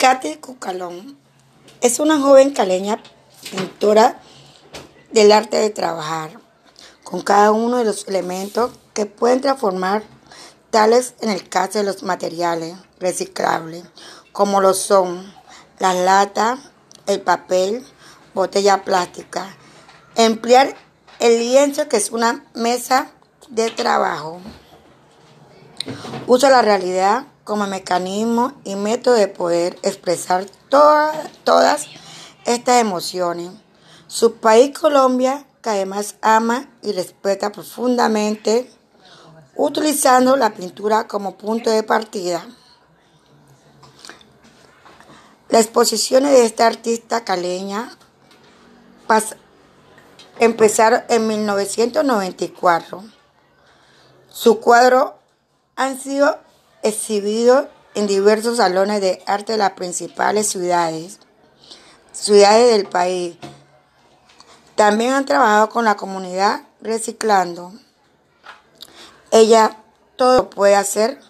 Katy Cucalón es una joven caleña pintora del arte de trabajar con cada uno de los elementos que pueden transformar, tales en el caso de los materiales reciclables, como lo son las latas, el papel, botella plástica. Emplear el lienzo, que es una mesa de trabajo. Usa la realidad como mecanismo y método de poder expresar todas estas emociones. Su país, Colombia, que además ama y respeta profundamente, utilizando la pintura como punto de partida. Las exposiciones de esta artista caleña empezaron en 1994. Su cuadro han sido exhibidos en diversos salones de arte de las principales ciudades, ciudades del país. También han trabajado con la comunidad reciclando. Ella todo puede hacer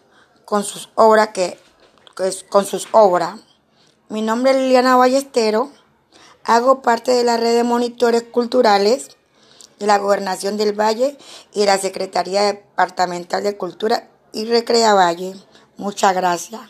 con sus obras que, con sus obras. Mi nombre es Liliana Ballestero. Hago parte de la red de monitores culturales de la Gobernación del Valle y de la Secretaría Departamental de Cultura y Recrea Valle. Muchas gracias.